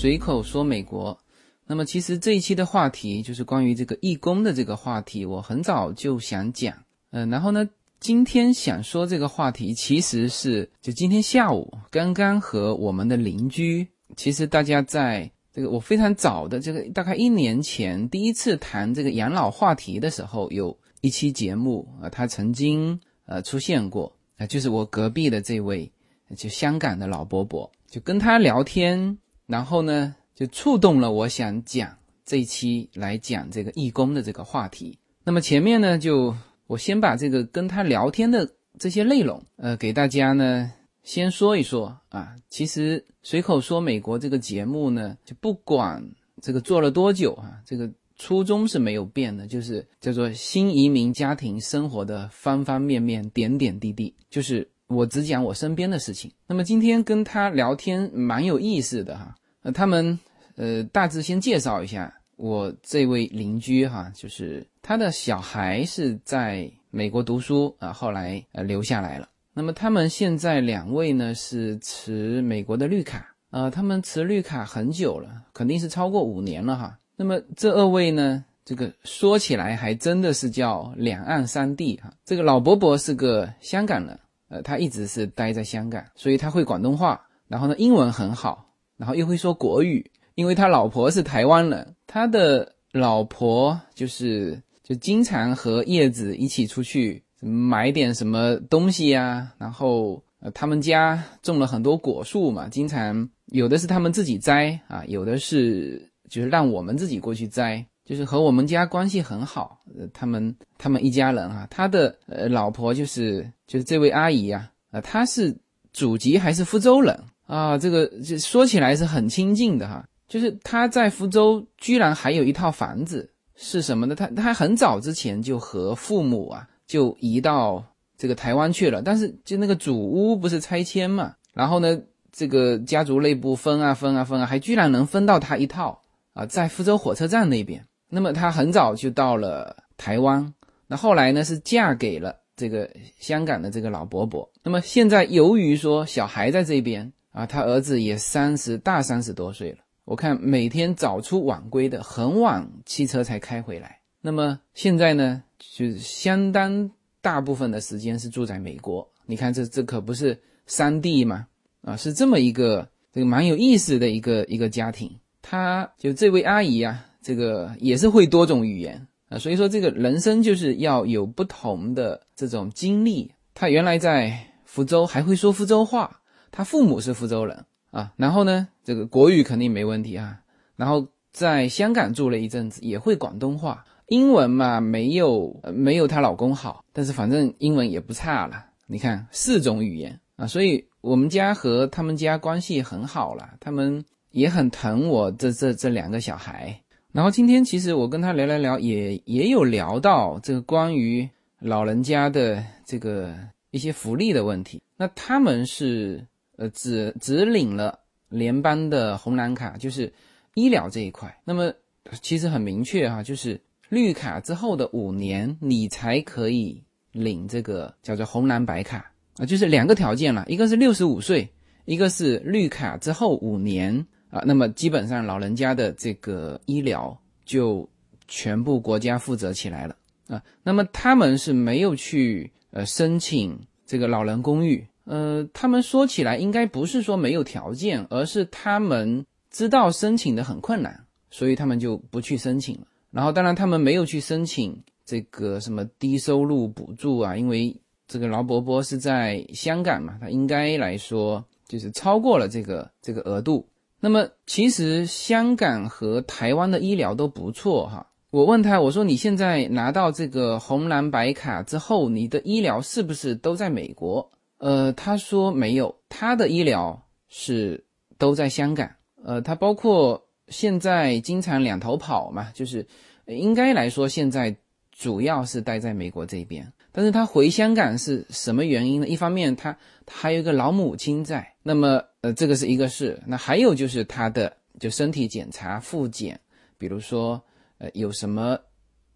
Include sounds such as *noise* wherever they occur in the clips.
随口说美国。那么其实这一期的话题就是关于这个义工的这个话题，我很早就想讲，嗯，然后呢，今天想说这个话题，其实是就今天下午刚刚和我们的邻居，其实大家在这个我非常早的这个大概一年前第一次谈这个养老话题的时候，有一期节目啊，他曾经呃出现过啊，就是我隔壁的这位就香港的老伯伯，就跟他聊天，然后呢。就触动了我想讲这一期来讲这个义工的这个话题。那么前面呢，就我先把这个跟他聊天的这些内容，呃，给大家呢先说一说啊。其实随口说美国这个节目呢，就不管这个做了多久啊，这个初衷是没有变的，就是叫做新移民家庭生活的方方面面、点点滴滴，就是我只讲我身边的事情。那么今天跟他聊天蛮有意思的哈，呃，他们。呃，大致先介绍一下我这位邻居哈，就是他的小孩是在美国读书啊，后来呃留下来了。那么他们现在两位呢是持美国的绿卡，呃，他们持绿卡很久了，肯定是超过五年了哈。那么这二位呢，这个说起来还真的是叫两岸三地哈。这个老伯伯是个香港人，呃，他一直是待在香港，所以他会广东话，然后呢英文很好，然后又会说国语。因为他老婆是台湾人，他的老婆就是就经常和叶子一起出去买点什么东西呀，然后呃他们家种了很多果树嘛，经常有的是他们自己摘啊，有的是就是让我们自己过去摘，就是和我们家关系很好。呃，他们他们一家人啊，他的呃老婆就是就是这位阿姨呀，啊，她是祖籍还是福州人啊？这个就说起来是很亲近的哈。就是他在福州居然还有一套房子，是什么呢？他他很早之前就和父母啊就移到这个台湾去了，但是就那个祖屋不是拆迁嘛，然后呢，这个家族内部分啊分啊分啊，还居然能分到他一套啊，在福州火车站那边。那么他很早就到了台湾，那后来呢是嫁给了这个香港的这个老伯伯。那么现在由于说小孩在这边啊，他儿子也三十大三十多岁了。我看每天早出晚归的，很晚汽车才开回来。那么现在呢，就是相当大部分的时间是住在美国。你看，这这可不是三弟吗？啊，是这么一个这个蛮有意思的一个一个家庭。他就这位阿姨啊，这个也是会多种语言啊，所以说这个人生就是要有不同的这种经历。他原来在福州还会说福州话，他父母是福州人。啊，然后呢，这个国语肯定没问题啊。然后在香港住了一阵子，也会广东话，英文嘛没有没有她老公好，但是反正英文也不差了。你看四种语言啊，所以我们家和他们家关系很好了，他们也很疼我这这这两个小孩。然后今天其实我跟他聊聊聊，也也有聊到这个关于老人家的这个一些福利的问题。那他们是。呃，只只领了联邦的红蓝卡，就是医疗这一块。那么其实很明确哈，就是绿卡之后的五年，你才可以领这个叫做红蓝白卡啊，就是两个条件了，一个是六十五岁，一个是绿卡之后五年啊。那么基本上老人家的这个医疗就全部国家负责起来了啊。那么他们是没有去呃申请这个老人公寓。呃，他们说起来应该不是说没有条件，而是他们知道申请的很困难，所以他们就不去申请了。然后，当然他们没有去申请这个什么低收入补助啊，因为这个劳伯伯是在香港嘛，他应该来说就是超过了这个这个额度。那么，其实香港和台湾的医疗都不错哈。我问他，我说你现在拿到这个红蓝白卡之后，你的医疗是不是都在美国？呃，他说没有，他的医疗是都在香港。呃，他包括现在经常两头跑嘛，就是应该来说现在主要是待在美国这边。但是他回香港是什么原因呢？一方面他他还有一个老母亲在，那么呃这个是一个事。那还有就是他的就身体检查复检，比如说呃有什么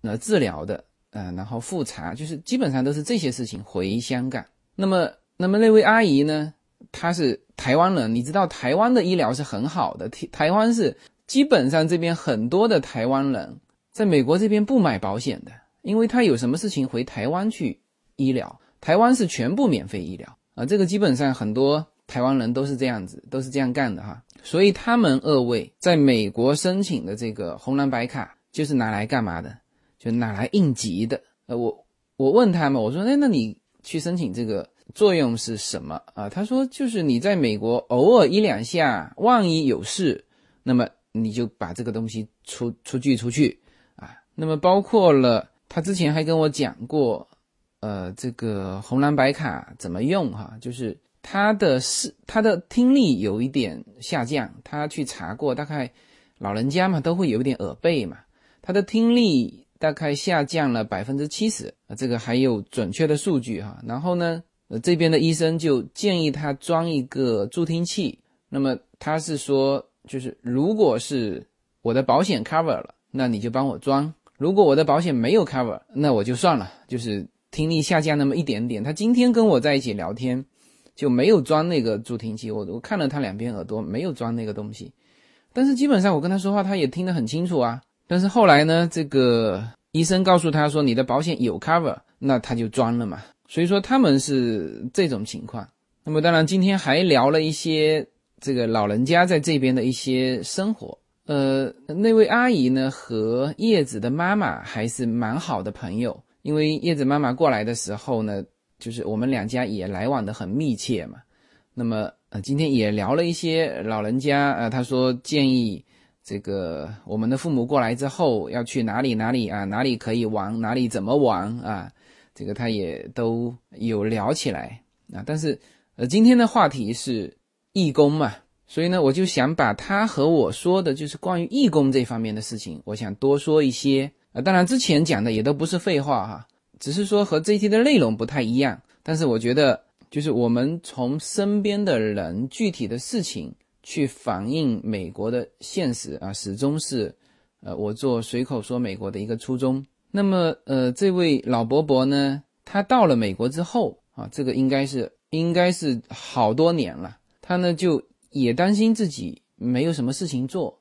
呃治疗的，呃然后复查，就是基本上都是这些事情回香港。那么。那么那位阿姨呢？她是台湾人，你知道台湾的医疗是很好的，台台湾是基本上这边很多的台湾人在美国这边不买保险的，因为他有什么事情回台湾去医疗，台湾是全部免费医疗啊，这个基本上很多台湾人都是这样子，都是这样干的哈，所以他们二位在美国申请的这个红蓝白卡就是拿来干嘛的？就拿来应急的。呃，我我问他们，我说，哎，那你去申请这个？作用是什么啊？他说，就是你在美国偶尔一两下，万一有事，那么你就把这个东西出出具出去啊。那么包括了，他之前还跟我讲过，呃，这个红蓝白卡怎么用哈？就是他的视他的听力有一点下降，他去查过，大概老人家嘛都会有一点耳背嘛，他的听力大概下降了百分之七十啊，这个还有准确的数据哈。然后呢？这边的医生就建议他装一个助听器。那么他是说，就是如果是我的保险 cover 了，那你就帮我装；如果我的保险没有 cover，那我就算了，就是听力下降那么一点点。他今天跟我在一起聊天，就没有装那个助听器。我我看了他两边耳朵，没有装那个东西。但是基本上我跟他说话，他也听得很清楚啊。但是后来呢，这个医生告诉他说，你的保险有 cover，那他就装了嘛。所以说他们是这种情况。那么当然，今天还聊了一些这个老人家在这边的一些生活。呃，那位阿姨呢和叶子的妈妈还是蛮好的朋友，因为叶子妈妈过来的时候呢，就是我们两家也来往的很密切嘛。那么呃，今天也聊了一些老人家。呃，他说建议这个我们的父母过来之后要去哪里哪里啊，哪里可以玩，哪里怎么玩啊。这个他也都有聊起来啊，但是呃，今天的话题是义工嘛，所以呢，我就想把他和我说的，就是关于义工这方面的事情，我想多说一些啊。当然之前讲的也都不是废话哈，只是说和这一期的内容不太一样。但是我觉得，就是我们从身边的人具体的事情去反映美国的现实啊，始终是呃我做随口说美国的一个初衷。那么，呃，这位老伯伯呢，他到了美国之后啊，这个应该是应该是好多年了。他呢就也担心自己没有什么事情做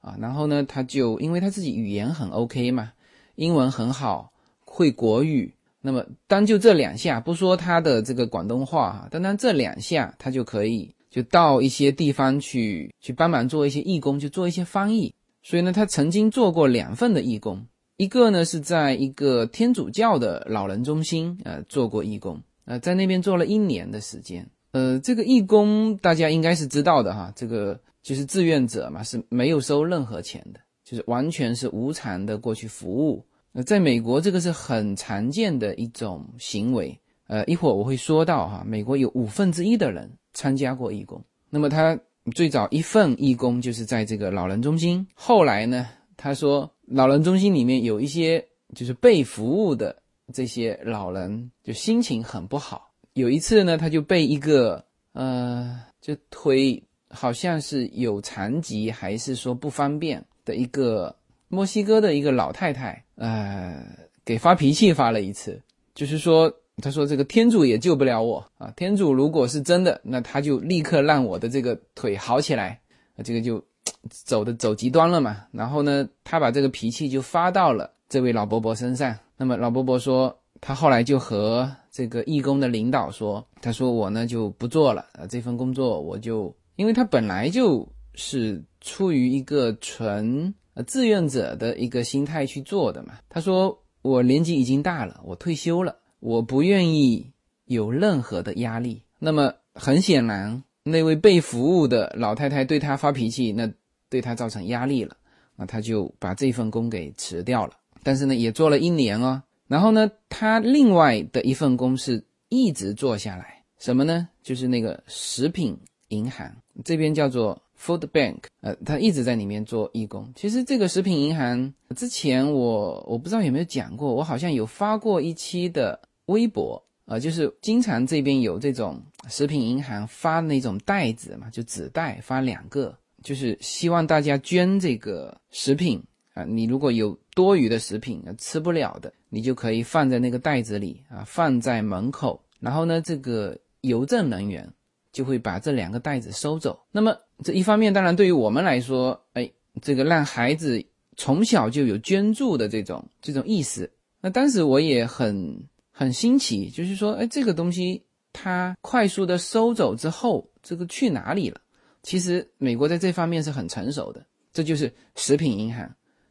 啊，然后呢，他就因为他自己语言很 OK 嘛，英文很好，会国语。那么单就这两下，不说他的这个广东话哈，单单这两下，他就可以就到一些地方去去帮忙做一些义工，就做一些翻译。所以呢，他曾经做过两份的义工。一个呢是在一个天主教的老人中心，呃，做过义工，呃，在那边做了一年的时间，呃，这个义工大家应该是知道的哈，这个就是志愿者嘛，是没有收任何钱的，就是完全是无偿的过去服务。呃，在美国这个是很常见的一种行为，呃，一会儿我会说到哈，美国有五分之一的人参加过义工，那么他最早一份义工就是在这个老人中心，后来呢，他说。老人中心里面有一些就是被服务的这些老人，就心情很不好。有一次呢，他就被一个呃，就腿好像是有残疾，还是说不方便的一个墨西哥的一个老太太，呃，给发脾气发了一次。就是说，他说这个天主也救不了我啊，天主如果是真的，那他就立刻让我的这个腿好起来，这个就。走的走极端了嘛，然后呢，他把这个脾气就发到了这位老伯伯身上。那么老伯伯说，他后来就和这个义工的领导说，他说我呢就不做了呃，这份工作我就，因为他本来就是出于一个纯呃志愿者的一个心态去做的嘛。他说我年纪已经大了，我退休了，我不愿意有任何的压力。那么很显然，那位被服务的老太太对他发脾气，那。对他造成压力了，那他就把这份工给辞掉了。但是呢，也做了一年哦。然后呢，他另外的一份工是一直做下来，什么呢？就是那个食品银行，这边叫做 Food Bank。呃，他一直在里面做义工。其实这个食品银行之前我我不知道有没有讲过，我好像有发过一期的微博啊，就是经常这边有这种食品银行发那种袋子嘛，就纸袋发两个。就是希望大家捐这个食品啊，你如果有多余的食品啊吃不了的，你就可以放在那个袋子里啊，放在门口。然后呢，这个邮政人员就会把这两个袋子收走。那么这一方面，当然对于我们来说，哎，这个让孩子从小就有捐助的这种这种意识。那当时我也很很新奇，就是说，哎，这个东西它快速的收走之后，这个去哪里了？其实美国在这方面是很成熟的，这就是食品银行，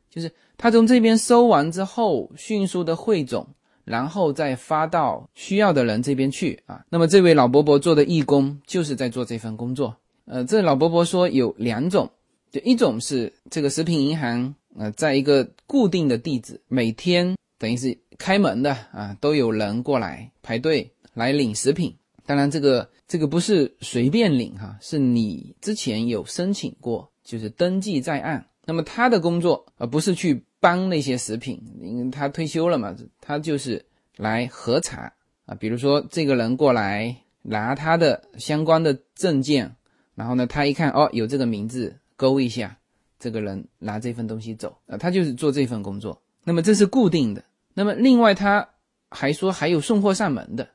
就是他从这边收完之后，迅速的汇总。然后再发到需要的人这边去啊。那么这位老伯伯做的义工就是在做这份工作。呃，这老伯伯说有两种，就一种是这个食品银行，呃，在一个固定的地址，每天等于是开门的啊，都有人过来排队来领食品。当然，这个这个不是随便领哈，是你之前有申请过，就是登记在案。那么他的工作而不是去。帮那些食品，因为他退休了嘛，他就是来核查啊。比如说这个人过来拿他的相关的证件，然后呢，他一看哦，有这个名字，勾一下，这个人拿这份东西走啊，他就是做这份工作。那么这是固定的。那么另外他还说还有送货上门的，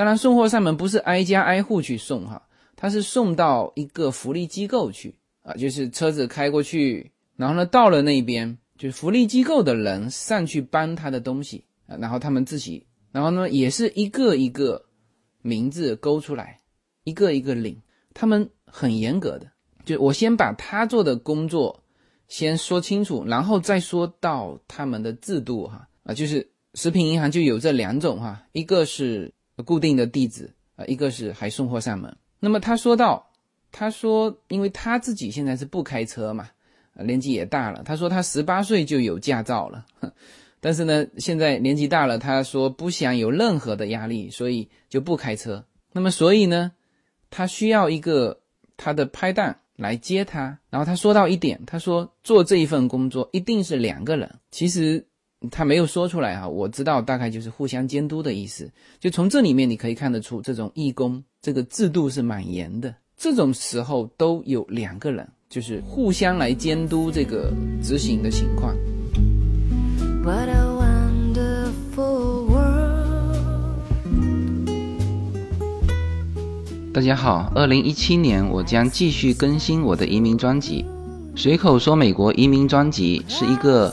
当然送货上门不是挨家挨户去送哈，他是送到一个福利机构去啊，就是车子开过去，然后呢到了那边。就是福利机构的人上去搬他的东西啊，然后他们自己，然后呢也是一个一个名字勾出来，一个一个领，他们很严格的。就我先把他做的工作先说清楚，然后再说到他们的制度哈啊，就是食品银行就有这两种哈，一个是固定的地址啊，一个是还送货上门。那么他说到，他说因为他自己现在是不开车嘛。年纪也大了，他说他十八岁就有驾照了，但是呢，现在年纪大了，他说不想有任何的压力，所以就不开车。那么，所以呢，他需要一个他的拍档来接他。然后他说到一点，他说做这一份工作一定是两个人。其实他没有说出来哈，我知道大概就是互相监督的意思。就从这里面你可以看得出，这种义工这个制度是蛮严的。这种时候都有两个人。就是互相来监督这个执行的情况。大家好，二零一七年我将继续更新我的移民专辑，《随口说美国移民专辑》是一个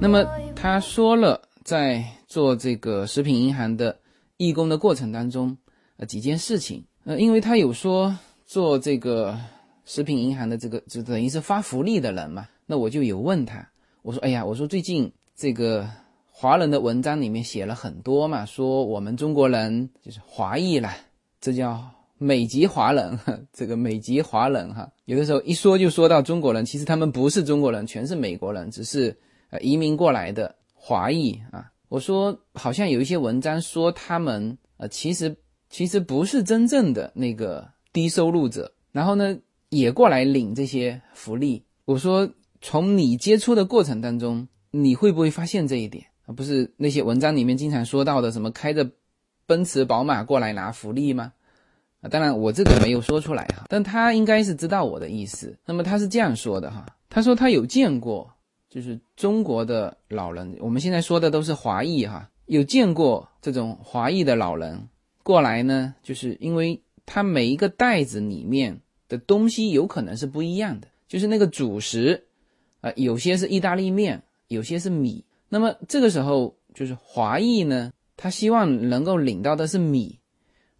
那么他说了，在。做这个食品银行的义工的过程当中，呃，几件事情，呃，因为他有说做这个食品银行的这个，就等于是发福利的人嘛，那我就有问他，我说，哎呀，我说最近这个华人的文章里面写了很多嘛，说我们中国人就是华裔了，这叫美籍华人，*laughs* 这个美籍华人哈，有的时候一说就说到中国人，其实他们不是中国人，全是美国人，只是呃移民过来的华裔啊。我说，好像有一些文章说他们，呃，其实其实不是真正的那个低收入者，然后呢，也过来领这些福利。我说，从你接触的过程当中，你会不会发现这一点？而不是那些文章里面经常说到的什么开着奔驰、宝马过来拿福利吗？啊，当然我这个没有说出来哈，但他应该是知道我的意思。那么他是这样说的哈，他说他有见过。就是中国的老人，我们现在说的都是华裔哈，有见过这种华裔的老人过来呢，就是因为他每一个袋子里面的东西有可能是不一样的，就是那个主食啊，有些是意大利面，有些是米。那么这个时候就是华裔呢，他希望能够领到的是米，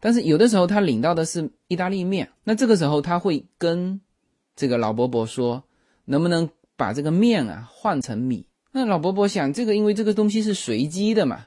但是有的时候他领到的是意大利面，那这个时候他会跟这个老伯伯说，能不能？把这个面啊换成米，那老伯伯想，这个因为这个东西是随机的嘛，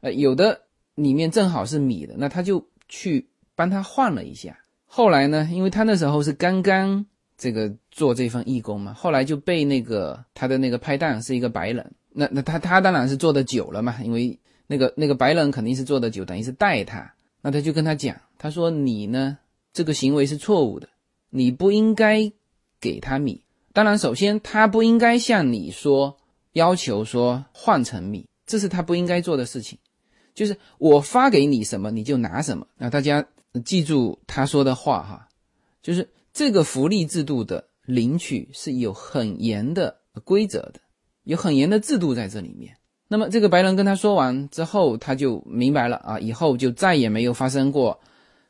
呃，有的里面正好是米的，那他就去帮他换了一下。后来呢，因为他那时候是刚刚这个做这份义工嘛，后来就被那个他的那个拍档是一个白人，那那他他当然是做的久了嘛，因为那个那个白人肯定是做的久，等于是带他，那他就跟他讲，他说你呢这个行为是错误的，你不应该给他米。当然，首先他不应该向你说要求说换成米，这是他不应该做的事情。就是我发给你什么你就拿什么。那大家记住他说的话哈，就是这个福利制度的领取是有很严的规则的，有很严的制度在这里面。那么这个白人跟他说完之后，他就明白了啊，以后就再也没有发生过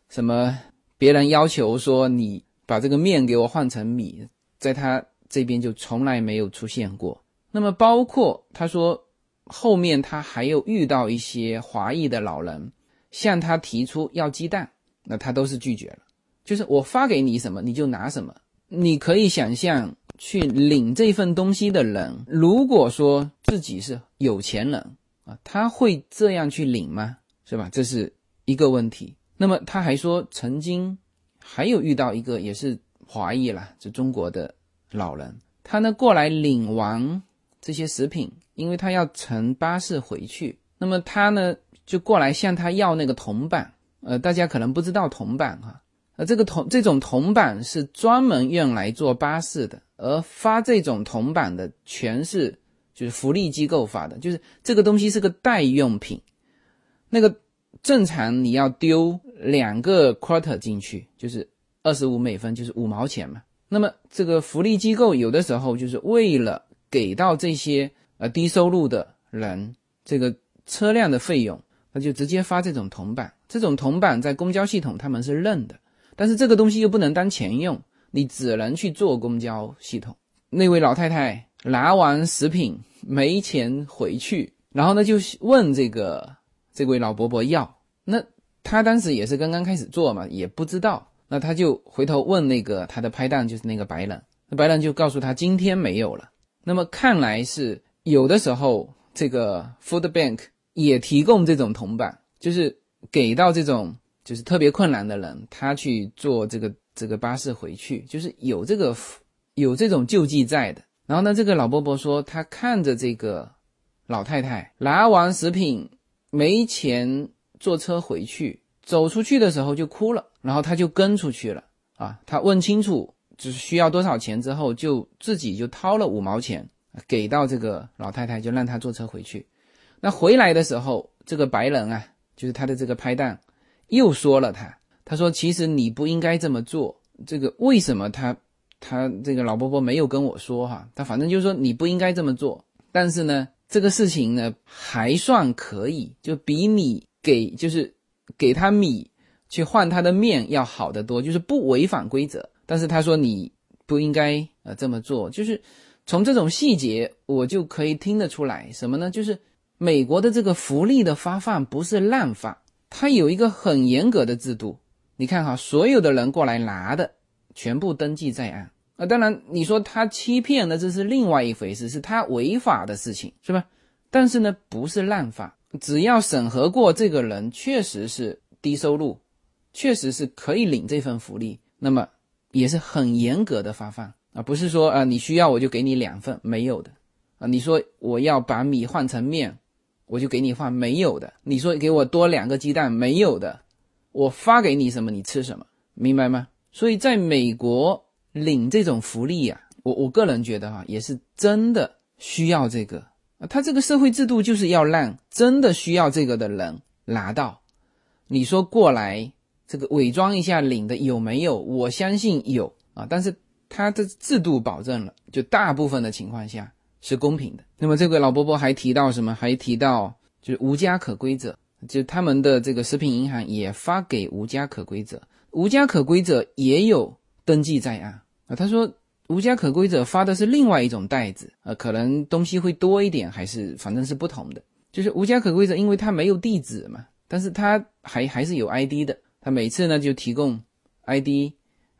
什么别人要求说你把这个面给我换成米，在他。这边就从来没有出现过。那么，包括他说后面他还有遇到一些华裔的老人向他提出要鸡蛋，那他都是拒绝了。就是我发给你什么你就拿什么。你可以想象去领这份东西的人，如果说自己是有钱人啊，他会这样去领吗？是吧？这是一个问题。那么他还说曾经还有遇到一个也是华裔啦，就中国的。老人他呢过来领完这些食品，因为他要乘巴士回去，那么他呢就过来向他要那个铜板。呃，大家可能不知道铜板哈，呃，这个铜这种铜板是专门用来坐巴士的，而发这种铜板的全是就是福利机构发的，就是这个东西是个代用品。那个正常你要丢两个 quarter 进去，就是二十五美分，就是五毛钱嘛。那么这个福利机构有的时候就是为了给到这些呃低收入的人这个车辆的费用，那就直接发这种铜板。这种铜板在公交系统他们是认的，但是这个东西又不能当钱用，你只能去坐公交系统。那位老太太拿完食品没钱回去，然后呢就问这个这位老伯伯要，那他当时也是刚刚开始做嘛，也不知道。那他就回头问那个他的拍档，就是那个白人，那白人就告诉他今天没有了。那么看来是有的时候这个 Food Bank 也提供这种铜板，就是给到这种就是特别困难的人，他去做这个这个巴士回去，就是有这个有这种救济在的。然后呢，这个老伯伯说他看着这个老太太拿完食品没钱坐车回去。走出去的时候就哭了，然后他就跟出去了啊。他问清楚就是需要多少钱之后，就自己就掏了五毛钱给到这个老太太，就让她坐车回去。那回来的时候，这个白人啊，就是他的这个拍档，又说了他，他说其实你不应该这么做。这个为什么他他这个老伯伯没有跟我说哈？他反正就是说你不应该这么做。但是呢，这个事情呢还算可以，就比你给就是。给他米去换他的面要好得多，就是不违反规则。但是他说你不应该呃这么做，就是从这种细节我就可以听得出来什么呢？就是美国的这个福利的发放不是滥发，它有一个很严格的制度。你看哈，所有的人过来拿的全部登记在案啊。当然你说他欺骗的这是另外一回事，是他违法的事情是吧？但是呢不是滥发。只要审核过这个人确实是低收入，确实是可以领这份福利，那么也是很严格的发放啊，不是说啊你需要我就给你两份没有的啊，你说我要把米换成面，我就给你换没有的，你说给我多两个鸡蛋没有的，我发给你什么你吃什么，明白吗？所以在美国领这种福利啊，我我个人觉得哈，也是真的需要这个。啊，他这个社会制度就是要让真的需要这个的人拿到。你说过来这个伪装一下领的有没有？我相信有啊，但是他的制度保证了，就大部分的情况下是公平的。那么这个老伯伯还提到什么？还提到就是无家可归者，就他们的这个食品银行也发给无家可归者，无家可归者也有登记在案啊。他说。无家可归者发的是另外一种袋子，呃，可能东西会多一点，还是反正是不同的。就是无家可归者，因为他没有地址嘛，但是他还还是有 ID 的。他每次呢就提供 ID，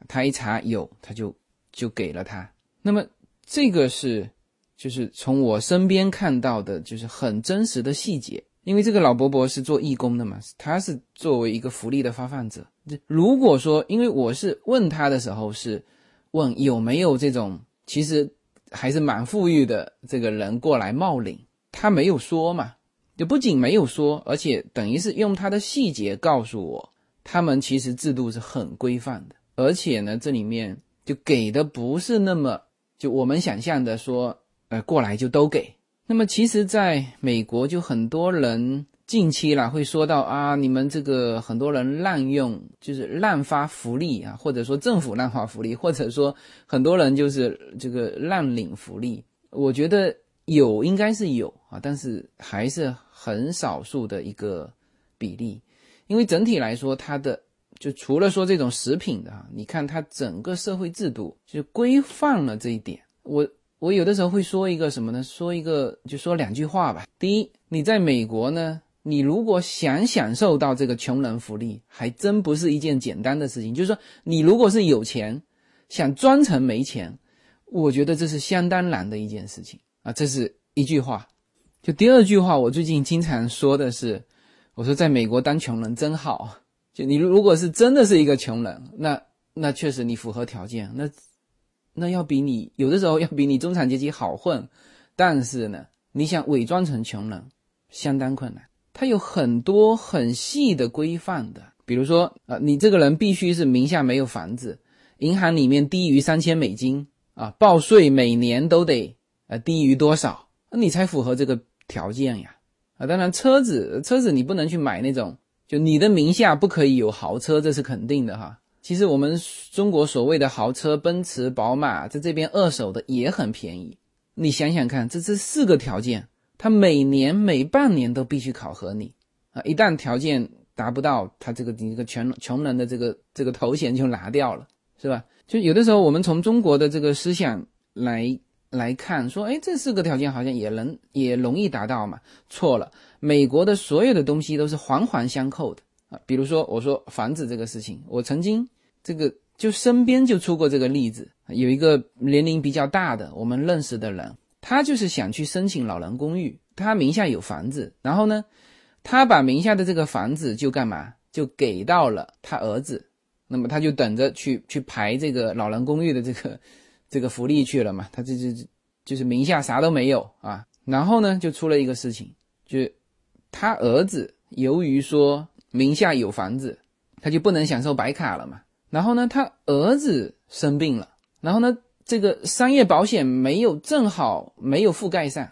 他一查有，他就就给了他。那么这个是就是从我身边看到的，就是很真实的细节。因为这个老伯伯是做义工的嘛，他是作为一个福利的发放者。如果说，因为我是问他的时候是。问有没有这种其实还是蛮富裕的这个人过来冒领？他没有说嘛，就不仅没有说，而且等于是用他的细节告诉我，他们其实制度是很规范的，而且呢，这里面就给的不是那么就我们想象的说，呃，过来就都给。那么其实在美国，就很多人近期啦会说到啊，你们这个很多人滥用，就是滥发福利啊，或者说政府滥发福利，或者说很多人就是这个滥领福利。我觉得有应该是有啊，但是还是很少数的一个比例。因为整体来说，它的就除了说这种食品的哈，你看它整个社会制度就是规范了这一点。我我有的时候会说一个什么呢？说一个就说两句话吧。第一，你在美国呢，你如果想享受到这个穷人福利，还真不是一件简单的事情。就是说，你如果是有钱，想装成没钱，我觉得这是相当难的一件事情啊。这是一句话。就第二句话，我最近经常说的是。我说，在美国当穷人真好。就你如果是真的是一个穷人，那那确实你符合条件，那那要比你有的时候 *laughs* 要比你中产阶级好混。但是呢，你想伪装成穷人，相当困难。它有很多很细的规范的，比如说啊，你这个人必须是名下没有房子，银行里面低于三千美金啊，报税每年都得呃低于多少，那你才符合这个条件呀。啊，当然，车子车子你不能去买那种，就你的名下不可以有豪车，这是肯定的哈。其实我们中国所谓的豪车，奔驰、宝马，在这边二手的也很便宜。你想想看，这这四个条件，他每年每半年都必须考核你啊。一旦条件达不到，他这个你这个穷穷人的这个这个头衔就拿掉了，是吧？就有的时候我们从中国的这个思想来。来看说，哎，这四个条件好像也能也容易达到嘛？错了，美国的所有的东西都是环环相扣的啊。比如说，我说房子这个事情，我曾经这个就身边就出过这个例子，有一个年龄比较大的我们认识的人，他就是想去申请老人公寓，他名下有房子，然后呢，他把名下的这个房子就干嘛？就给到了他儿子，那么他就等着去去排这个老人公寓的这个。*laughs* 这个福利去了嘛？他这这就是名下啥都没有啊。然后呢，就出了一个事情，就他儿子由于说名下有房子，他就不能享受白卡了嘛。然后呢，他儿子生病了，然后呢，这个商业保险没有正好没有覆盖上，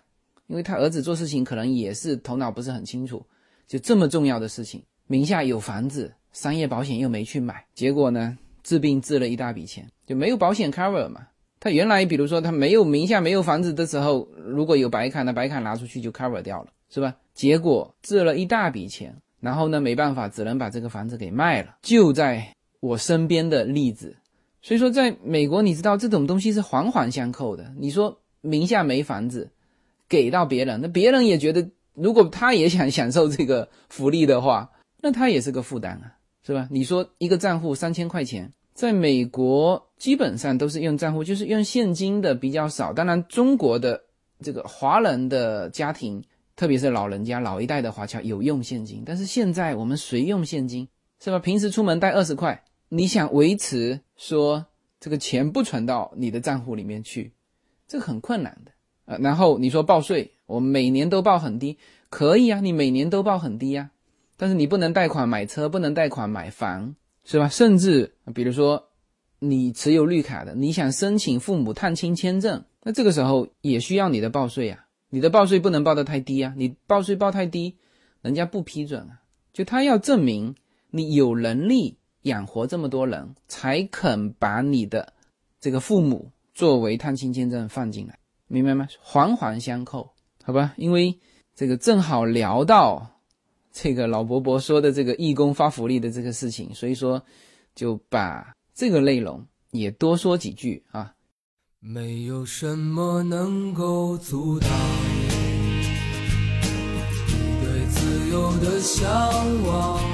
因为他儿子做事情可能也是头脑不是很清楚，就这么重要的事情，名下有房子，商业保险又没去买，结果呢，治病治了一大笔钱，就没有保险 cover 嘛。他原来，比如说他没有名下没有房子的时候，如果有白卡，那白卡拿出去就 cover 掉了，是吧？结果治了一大笔钱，然后呢，没办法，只能把这个房子给卖了。就在我身边的例子，所以说在美国，你知道这种东西是环环相扣的。你说名下没房子，给到别人，那别人也觉得，如果他也想享受这个福利的话，那他也是个负担啊，是吧？你说一个账户三千块钱。在美国，基本上都是用账户，就是用现金的比较少。当然，中国的这个华人的家庭，特别是老人家、老一代的华侨有用现金。但是现在我们谁用现金，是吧？平时出门带二十块，你想维持说这个钱不存到你的账户里面去，这很困难的啊。然后你说报税，我每年都报很低，可以啊，你每年都报很低呀，但是你不能贷款买车，不能贷款买房。是吧？甚至比如说，你持有绿卡的，你想申请父母探亲签证，那这个时候也需要你的报税啊。你的报税不能报得太低啊，你报税报太低，人家不批准啊。就他要证明你有能力养活这么多人，才肯把你的这个父母作为探亲签证放进来，明白吗？环环相扣，好吧？因为这个正好聊到。这个老伯伯说的这个义工发福利的这个事情，所以说就把这个内容也多说几句啊。没有什么能够阻挡你对自由的向往。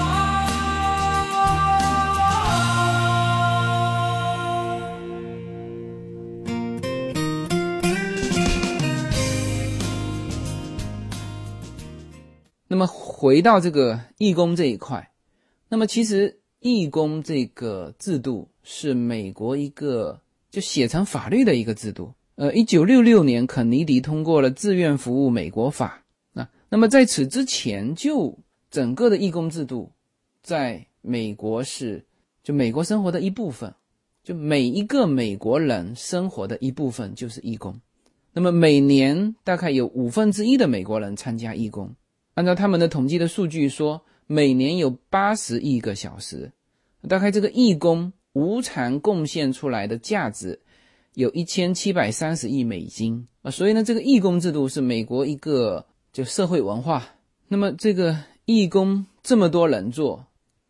回到这个义工这一块，那么其实义工这个制度是美国一个就写成法律的一个制度。呃，一九六六年肯尼迪通过了志愿服务美国法。那那么在此之前，就整个的义工制度，在美国是就美国生活的一部分，就每一个美国人生活的一部分就是义工。那么每年大概有五分之一的美国人参加义工。按照他们的统计的数据说，每年有八十亿个小时，大概这个义工无偿贡献出来的价值有一千七百三十亿美金啊！所以呢，这个义工制度是美国一个就社会文化。那么这个义工这么多人做，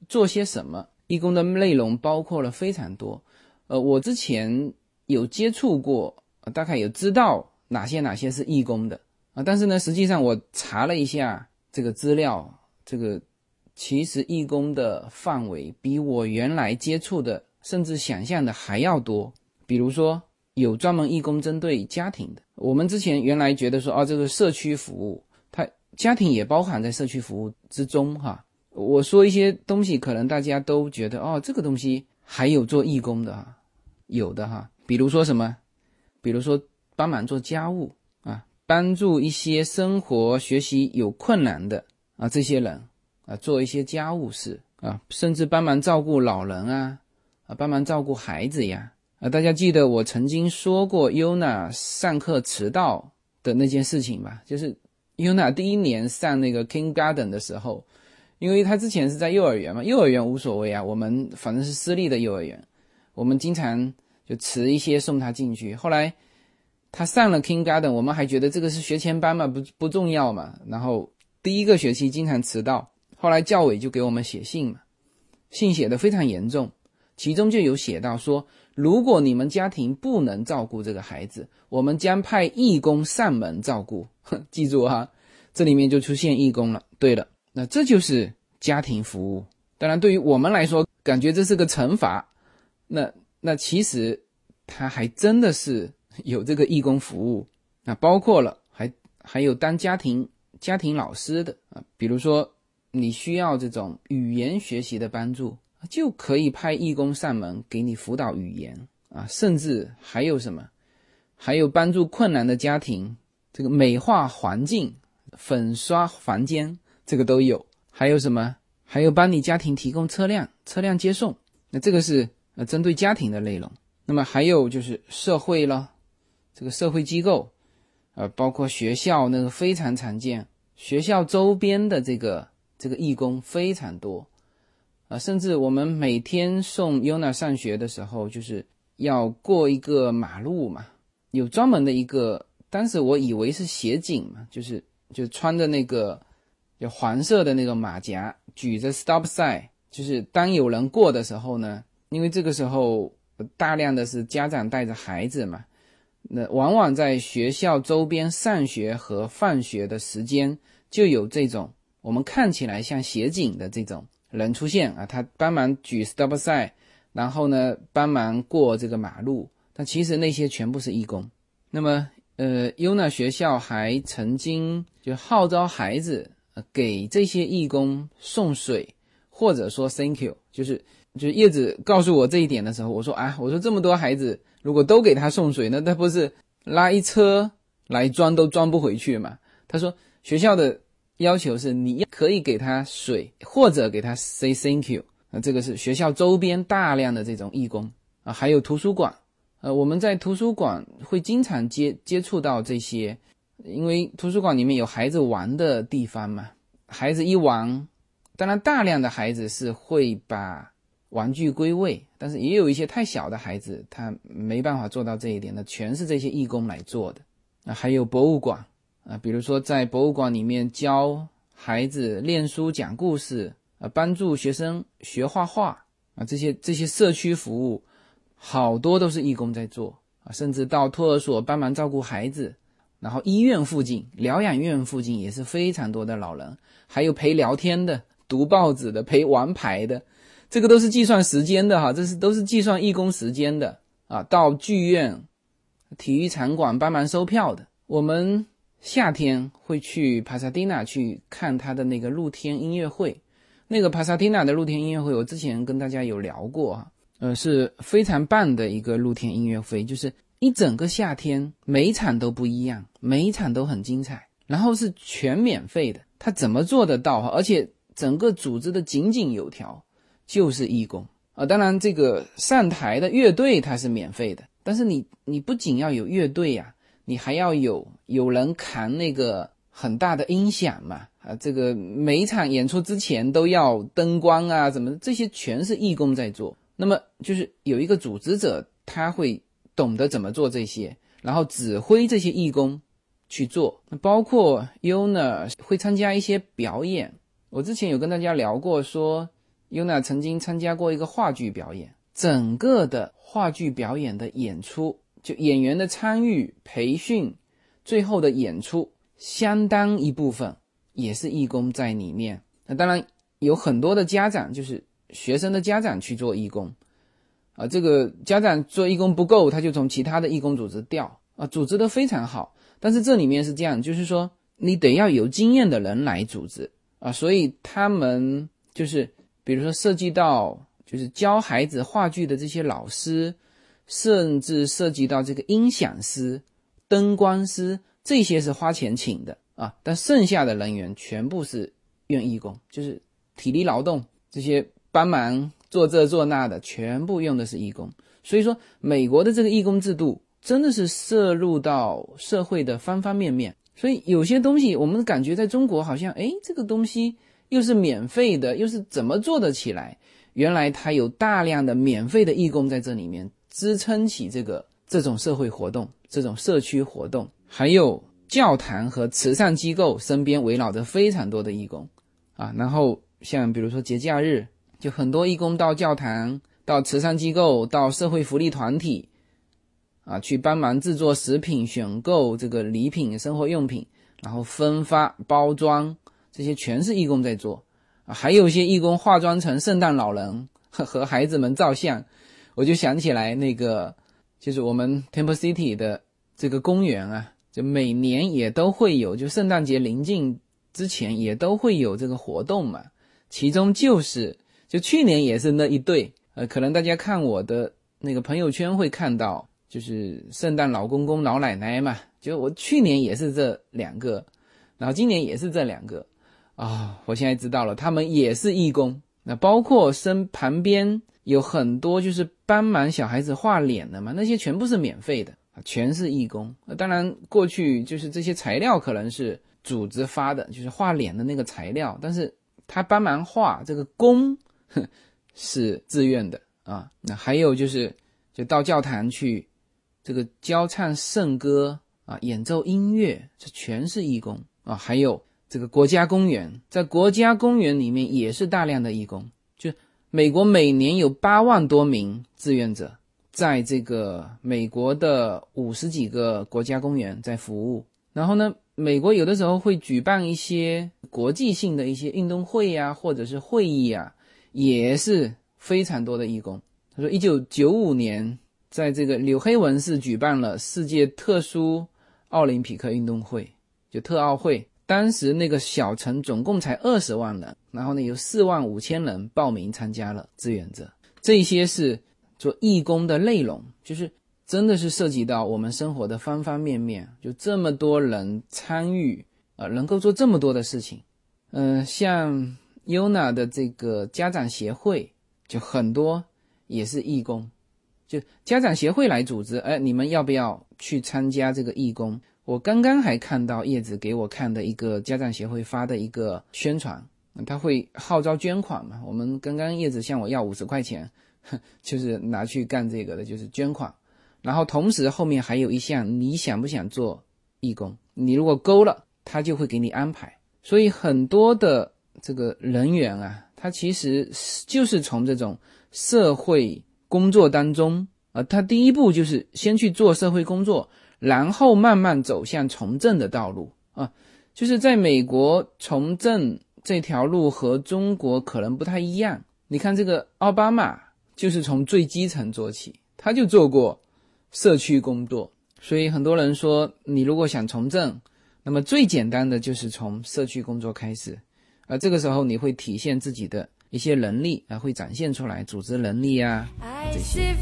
做些什么？义工的内容包括了非常多。呃，我之前有接触过，大概有知道哪些哪些是义工的啊，但是呢，实际上我查了一下。这个资料，这个其实义工的范围比我原来接触的，甚至想象的还要多。比如说，有专门义工针对家庭的。我们之前原来觉得说，哦，这个社区服务，它家庭也包含在社区服务之中，哈。我说一些东西，可能大家都觉得，哦，这个东西还有做义工的，哈，有的哈。比如说什么？比如说帮忙做家务。帮助一些生活学习有困难的啊这些人啊做一些家务事啊，甚至帮忙照顾老人啊啊帮忙照顾孩子呀啊！大家记得我曾经说过 Yuna 上课迟到的那件事情吧？就是 Yuna 第一年上那个 Kindergarten 的时候，因为他之前是在幼儿园嘛，幼儿园无所谓啊，我们反正是私立的幼儿园，我们经常就迟一些送他进去。后来。他上了 Kindergarten，我们还觉得这个是学前班嘛，不不重要嘛。然后第一个学期经常迟到，后来教委就给我们写信嘛，信写的非常严重，其中就有写到说，如果你们家庭不能照顾这个孩子，我们将派义工上门照顾。*laughs* 记住哈，这里面就出现义工了。对了，那这就是家庭服务。当然，对于我们来说，感觉这是个惩罚。那那其实他还真的是。有这个义工服务，那包括了还还有当家庭家庭老师的啊，比如说你需要这种语言学习的帮助，就可以派义工上门给你辅导语言啊，甚至还有什么，还有帮助困难的家庭，这个美化环境、粉刷房间，这个都有。还有什么？还有帮你家庭提供车辆、车辆接送，那这个是呃针对家庭的内容。那么还有就是社会了。这个社会机构，呃，包括学校，那个非常常见。学校周边的这个这个义工非常多，啊，甚至我们每天送 Yuna 上学的时候，就是要过一个马路嘛，有专门的一个，当时我以为是协警嘛，就是就穿着那个有黄色的那个马甲，举着 Stop sign，就是当有人过的时候呢，因为这个时候大量的是家长带着孩子嘛。那往往在学校周边上学和放学的时间，就有这种我们看起来像协警的这种人出现啊，他帮忙举 stop sign，然后呢帮忙过这个马路，但其实那些全部是义工。那么，呃，UNA 学校还曾经就号召孩子给这些义工送水，或者说 thank you，就是就是叶子告诉我这一点的时候，我说啊，我说这么多孩子。如果都给他送水，那他不是拉一车来装都装不回去嘛？他说学校的要求是你可以给他水，或者给他 say thank you。那这个是学校周边大量的这种义工啊，还有图书馆。呃，我们在图书馆会经常接接触到这些，因为图书馆里面有孩子玩的地方嘛。孩子一玩，当然大量的孩子是会把玩具归位，但是也有一些太小的孩子，他没办法做到这一点，的全是这些义工来做的。啊，还有博物馆啊，比如说在博物馆里面教孩子练书、讲故事，啊，帮助学生学画画啊，这些这些社区服务，好多都是义工在做啊，甚至到托儿所帮忙照顾孩子，然后医院附近、疗养院附近也是非常多的老人，还有陪聊天的、读报纸的、陪玩牌的，这个都是计算时间的哈，这是都是计算义工时间的啊，到剧院。体育场馆帮忙收票的，我们夏天会去帕萨蒂娜去看他的那个露天音乐会。那个帕萨蒂娜的露天音乐会，我之前跟大家有聊过啊，呃，是非常棒的一个露天音乐会，就是一整个夏天每一场都不一样，每一场都很精彩，然后是全免费的。他怎么做得到？而且整个组织的井井有条，就是义工啊。当然，这个上台的乐队它是免费的。但是你你不仅要有乐队呀，你还要有有人扛那个很大的音响嘛啊，这个每一场演出之前都要灯光啊，怎么这些全是义工在做。那么就是有一个组织者，他会懂得怎么做这些，然后指挥这些义工去做。包括 UNA 会参加一些表演，我之前有跟大家聊过，说 Yuna 曾经参加过一个话剧表演。整个的话剧表演的演出，就演员的参与、培训，最后的演出，相当一部分也是义工在里面。那当然有很多的家长，就是学生的家长去做义工，啊，这个家长做义工不够，他就从其他的义工组织调，啊，组织的非常好。但是这里面是这样，就是说你得要有经验的人来组织啊，所以他们就是比如说涉及到。就是教孩子话剧的这些老师，甚至涉及到这个音响师、灯光师，这些是花钱请的啊。但剩下的人员全部是用义工，就是体力劳动，这些帮忙做这做那的，全部用的是义工。所以说，美国的这个义工制度真的是涉入到社会的方方面面。所以有些东西，我们感觉在中国好像，哎，这个东西又是免费的，又是怎么做得起来？原来他有大量的免费的义工在这里面支撑起这个这种社会活动、这种社区活动，还有教堂和慈善机构身边围绕着非常多的义工啊。然后像比如说节假日，就很多义工到教堂、到慈善机构、到社会福利团体啊去帮忙制作食品、选购这个礼品、生活用品，然后分发、包装，这些全是义工在做啊。还有一些义工化妆成圣诞老人和和孩子们照相，我就想起来那个，就是我们 Temple City 的这个公园啊，就每年也都会有，就圣诞节临近之前也都会有这个活动嘛。其中就是，就去年也是那一对，呃，可能大家看我的那个朋友圈会看到，就是圣诞老公公老奶奶嘛。就我去年也是这两个，然后今年也是这两个。啊，我现在知道了，他们也是义工。那包括身旁边有很多就是帮忙小孩子画脸的嘛，那些全部是免费的啊，全是义工。当然，过去就是这些材料可能是组织发的，就是画脸的那个材料，但是他帮忙画这个工 *laughs* 是自愿的啊。那还有就是，就到教堂去这个教唱圣歌啊，演奏音乐，这全是义工啊。还有。这个国家公园，在国家公园里面也是大量的义工。就美国每年有八万多名志愿者，在这个美国的五十几个国家公园在服务。然后呢，美国有的时候会举办一些国际性的一些运动会呀，或者是会议啊，也是非常多的义工。他说，一九九五年在这个纽黑文市举办了世界特殊奥林匹克运动会，就特奥会。当时那个小城总共才二十万人，然后呢有四万五千人报名参加了志愿者。这些是做义工的内容，就是真的是涉及到我们生活的方方面面。就这么多人参与，呃，能够做这么多的事情。嗯，像 Yuna 的这个家长协会，就很多也是义工，就家长协会来组织。哎，你们要不要去参加这个义工？我刚刚还看到叶子给我看的一个家长协会发的一个宣传他会号召捐款嘛。我们刚刚叶子向我要五十块钱，就是拿去干这个的，就是捐款。然后同时后面还有一项，你想不想做义工？你如果勾了，他就会给你安排。所以很多的这个人员啊，他其实就是从这种社会工作当中啊，他第一步就是先去做社会工作，然后慢慢走向从政的道路啊。就是在美国从政这条路和中国可能不太一样。你看这个奥巴马就是从最基层做起，他就做过。社区工作，所以很多人说，你如果想从政，那么最简单的就是从社区工作开始，而这个时候你会体现自己的一些能力啊，会展现出来组织能力啊这些。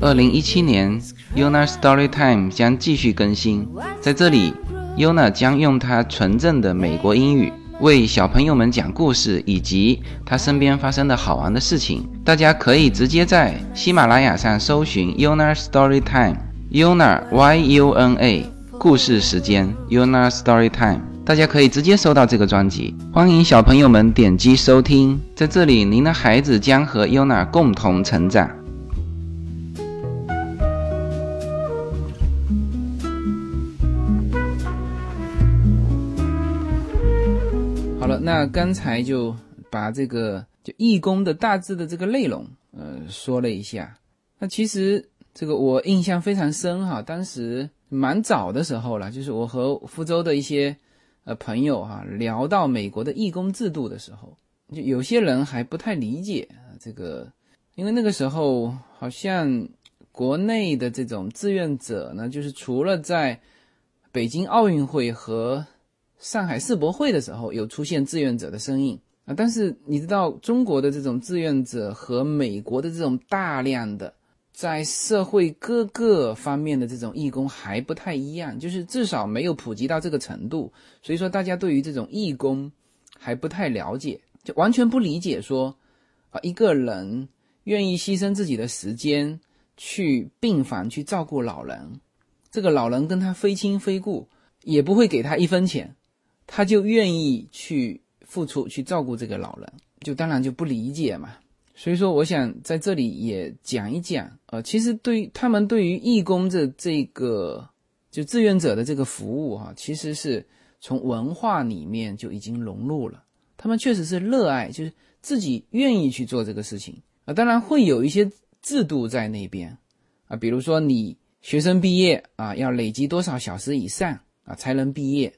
二零一七年。Yuna Storytime 将继续更新，在这里，Yuna 将用她纯正的美国英语为小朋友们讲故事，以及她身边发生的好玩的事情。大家可以直接在喜马拉雅上搜寻 Yuna Storytime，Yuna Y U N A 故事时间 Yuna Storytime，大家可以直接搜到这个专辑。欢迎小朋友们点击收听，在这里，您的孩子将和 Yuna 共同成长。那刚才就把这个就义工的大致的这个内容，呃，说了一下。那其实这个我印象非常深哈，当时蛮早的时候了，就是我和福州的一些呃朋友哈聊到美国的义工制度的时候，就有些人还不太理解这个，因为那个时候好像国内的这种志愿者呢，就是除了在北京奥运会和上海世博会的时候有出现志愿者的身影啊，但是你知道中国的这种志愿者和美国的这种大量的在社会各个方面的这种义工还不太一样，就是至少没有普及到这个程度，所以说大家对于这种义工还不太了解，就完全不理解说啊一个人愿意牺牲自己的时间去病房去照顾老人，这个老人跟他非亲非故，也不会给他一分钱。他就愿意去付出去照顾这个老人，就当然就不理解嘛。所以说，我想在这里也讲一讲，呃，其实对于他们对于义工的这个就志愿者的这个服务哈，其实是从文化里面就已经融入了。他们确实是热爱，就是自己愿意去做这个事情啊。当然会有一些制度在那边啊，比如说你学生毕业啊，要累积多少小时以上啊才能毕业。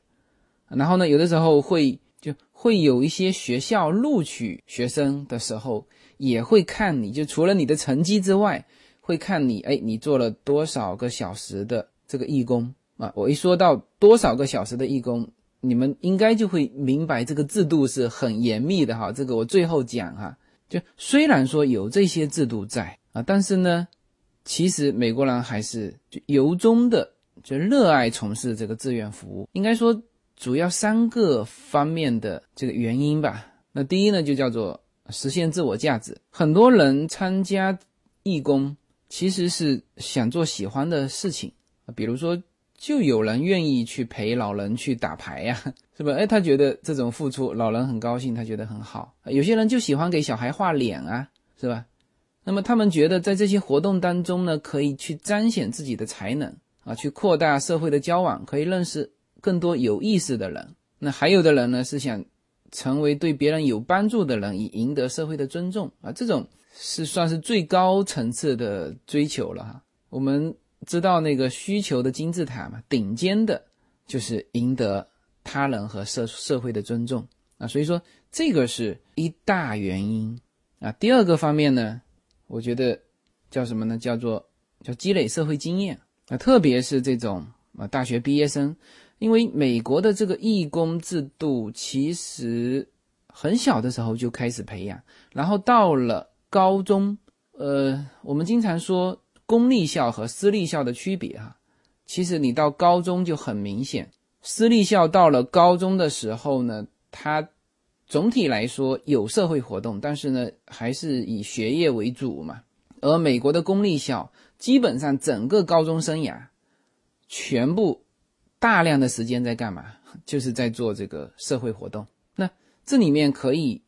然后呢，有的时候会就会有一些学校录取学生的时候，也会看你就除了你的成绩之外，会看你哎，你做了多少个小时的这个义工啊？我一说到多少个小时的义工，你们应该就会明白这个制度是很严密的哈。这个我最后讲哈，就虽然说有这些制度在啊，但是呢，其实美国人还是就由衷的就热爱从事这个志愿服务，应该说。主要三个方面的这个原因吧。那第一呢，就叫做实现自我价值。很多人参加义工，其实是想做喜欢的事情啊。比如说，就有人愿意去陪老人去打牌呀，*laughs* 是吧？哎，他觉得这种付出，老人很高兴，他觉得很好。有些人就喜欢给小孩画脸啊，是吧？那么他们觉得在这些活动当中呢，可以去彰显自己的才能啊，去扩大社会的交往，可以认识。更多有意思的人，那还有的人呢是想成为对别人有帮助的人，以赢得社会的尊重啊，这种是算是最高层次的追求了哈。我们知道那个需求的金字塔嘛，顶尖的就是赢得他人和社社会的尊重啊，所以说这个是一大原因啊。第二个方面呢，我觉得叫什么呢？叫做叫积累社会经验啊，特别是这种啊大学毕业生。因为美国的这个义工制度其实很小的时候就开始培养，然后到了高中，呃，我们经常说公立校和私立校的区别哈，其实你到高中就很明显，私立校到了高中的时候呢，它总体来说有社会活动，但是呢，还是以学业为主嘛。而美国的公立校基本上整个高中生涯，全部大量的时间在干嘛？就是在做这个社会活动。那这里面可以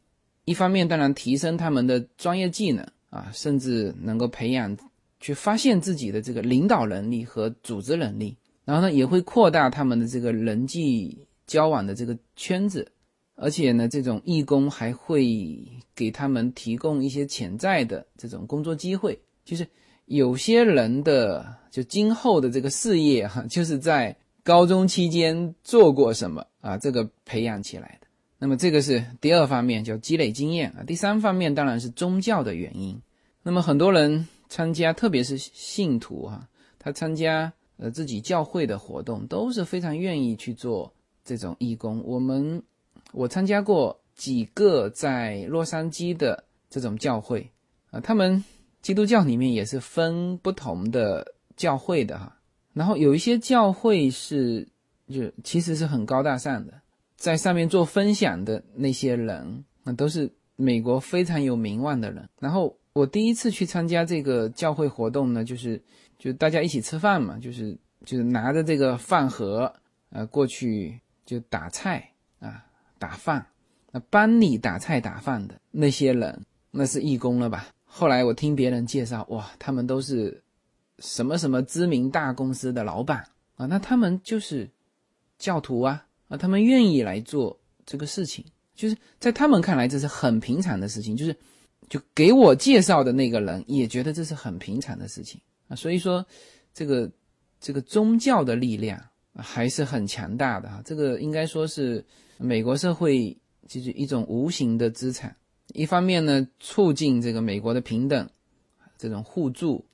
一方面当然提升他们的专业技能啊，甚至能够培养去发现自己的这个领导能力和组织能力。然后呢，也会扩大他们的这个人际交往的这个圈子，而且呢，这种义工还会给他们提供一些潜在的这种工作机会。就是有些人的就今后的这个事业哈，*laughs* 就是在高中期间做过什么啊，这个培养起来的。那么这个是第二方面，叫积累经验啊。第三方面当然是宗教的原因。那么很多人参加，特别是信徒哈，他参加。呃，自己教会的活动都是非常愿意去做这种义工。我们我参加过几个在洛杉矶的这种教会啊，他们基督教里面也是分不同的教会的哈。然后有一些教会是就其实是很高大上的，在上面做分享的那些人，那都是美国非常有名望的人。然后我第一次去参加这个教会活动呢，就是。就大家一起吃饭嘛，就是就是拿着这个饭盒，呃，过去就打菜啊，打饭。那帮你打菜打饭的那些人，那是义工了吧？后来我听别人介绍，哇，他们都是什么什么知名大公司的老板啊，那他们就是教徒啊啊，他们愿意来做这个事情，就是在他们看来这是很平常的事情，就是就给我介绍的那个人也觉得这是很平常的事情啊。所以说，这个这个宗教的力量还是很强大的哈。这个应该说是美国社会就是一种无形的资产。一方面呢，促进这个美国的平等，这种互助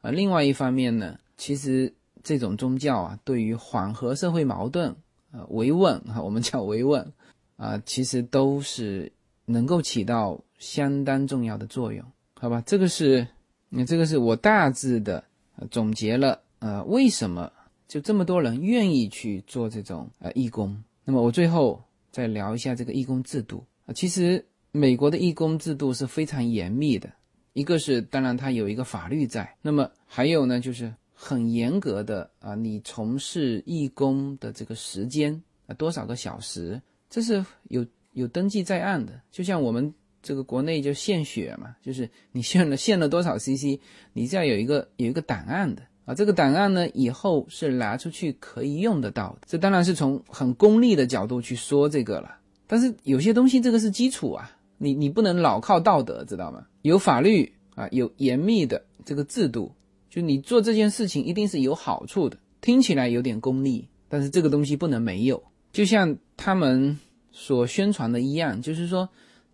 啊；另外一方面呢，其实这种宗教啊，对于缓和社会矛盾啊、维稳啊，*laughs* 我们叫维稳啊，其实都是能够起到相当重要的作用，好吧？这个是。那这个是我大致的总结了，呃，为什么就这么多人愿意去做这种呃义工？那么我最后再聊一下这个义工制度啊。其实美国的义工制度是非常严密的，一个是当然它有一个法律在，那么还有呢就是很严格的啊，你从事义工的这个时间啊多少个小时，这是有有登记在案的，就像我们。这个国内就献血嘛，就是你献了献了多少 CC，你是要有一个有一个档案的啊。这个档案呢，以后是拿出去可以用得到的。这当然是从很功利的角度去说这个了。但是有些东西这个是基础啊，你你不能老靠道德，知道吗？有法律啊，有严密的这个制度，就你做这件事情一定是有好处的。听起来有点功利，但是这个东西不能没有。就像他们所宣传的一样，就是说。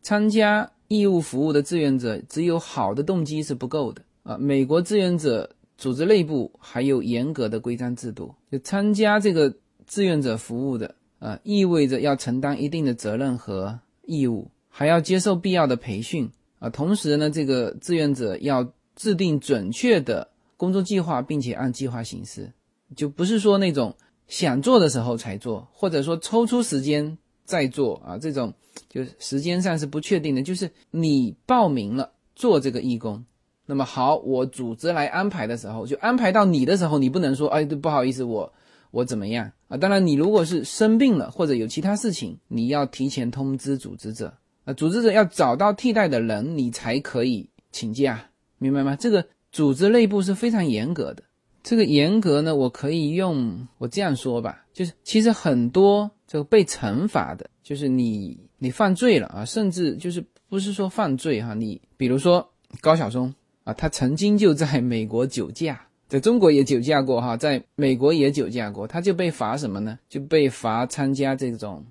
参加义务服务的志愿者，只有好的动机是不够的啊！美国志愿者组织内部还有严格的规章制度，就参加这个志愿者服务的啊，意味着要承担一定的责任和义务，还要接受必要的培训啊。同时呢，这个志愿者要制定准确的工作计划，并且按计划行事，就不是说那种想做的时候才做，或者说抽出时间再做啊这种。就是时间上是不确定的，就是你报名了做这个义工，那么好，我组织来安排的时候，就安排到你的时候，你不能说，哎，不好意思，我我怎么样啊？当然，你如果是生病了或者有其他事情，你要提前通知组织者啊，组织者要找到替代的人，你才可以请假，明白吗？这个组织内部是非常严格的。这个严格呢，我可以用我这样说吧，就是其实很多这个被惩罚的，就是你你犯罪了啊，甚至就是不是说犯罪哈，你比如说高晓松啊，他曾经就在美国酒驾，在中国也酒驾过哈，在美国也酒驾过，他就被罚什么呢？就被罚参加这种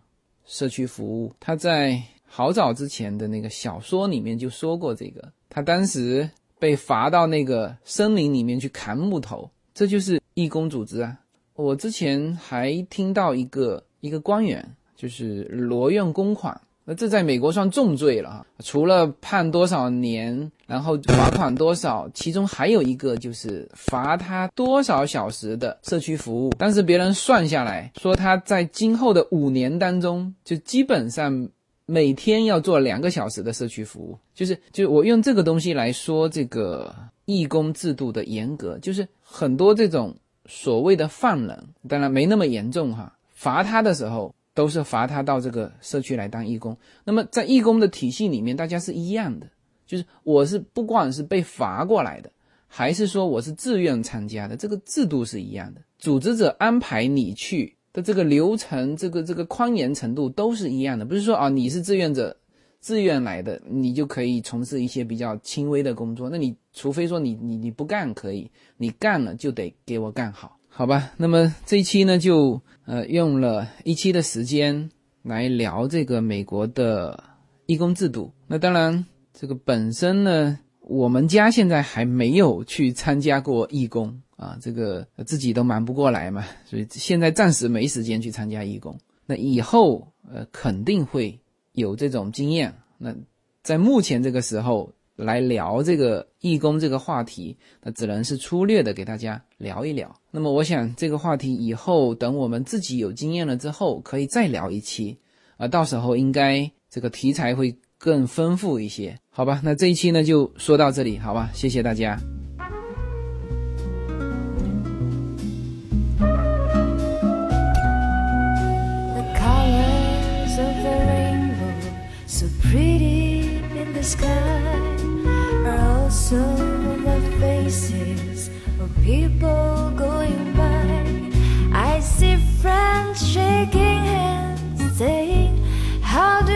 社区服务。他在好早之前的那个小说里面就说过这个，他当时被罚到那个森林里面去砍木头。这就是义工组织啊！我之前还听到一个一个官员，就是挪用公款，那这在美国算重罪了啊！除了判多少年，然后罚款多少，其中还有一个就是罚他多少小时的社区服务。但是别人算下来说，他在今后的五年当中，就基本上每天要做两个小时的社区服务，就是就我用这个东西来说这个义工制度的严格，就是很多这种所谓的犯人，当然没那么严重哈，罚他的时候都是罚他到这个社区来当义工。那么在义工的体系里面，大家是一样的，就是我是不管是被罚过来的，还是说我是自愿参加的，这个制度是一样的，组织者安排你去。的这个流程，这个这个宽严程度都是一样的，不是说啊你是志愿者，自愿来的，你就可以从事一些比较轻微的工作。那你除非说你你你不干可以，你干了就得给我干好，好吧？那么这一期呢，就呃用了一期的时间来聊这个美国的义工制度。那当然，这个本身呢，我们家现在还没有去参加过义工。啊，这个自己都忙不过来嘛，所以现在暂时没时间去参加义工。那以后呃肯定会有这种经验。那在目前这个时候来聊这个义工这个话题，那只能是粗略的给大家聊一聊。那么我想这个话题以后等我们自己有经验了之后，可以再聊一期啊，到时候应该这个题材会更丰富一些，好吧？那这一期呢就说到这里，好吧？谢谢大家。sky are also the faces of people going by. I see friends shaking hands, saying, How do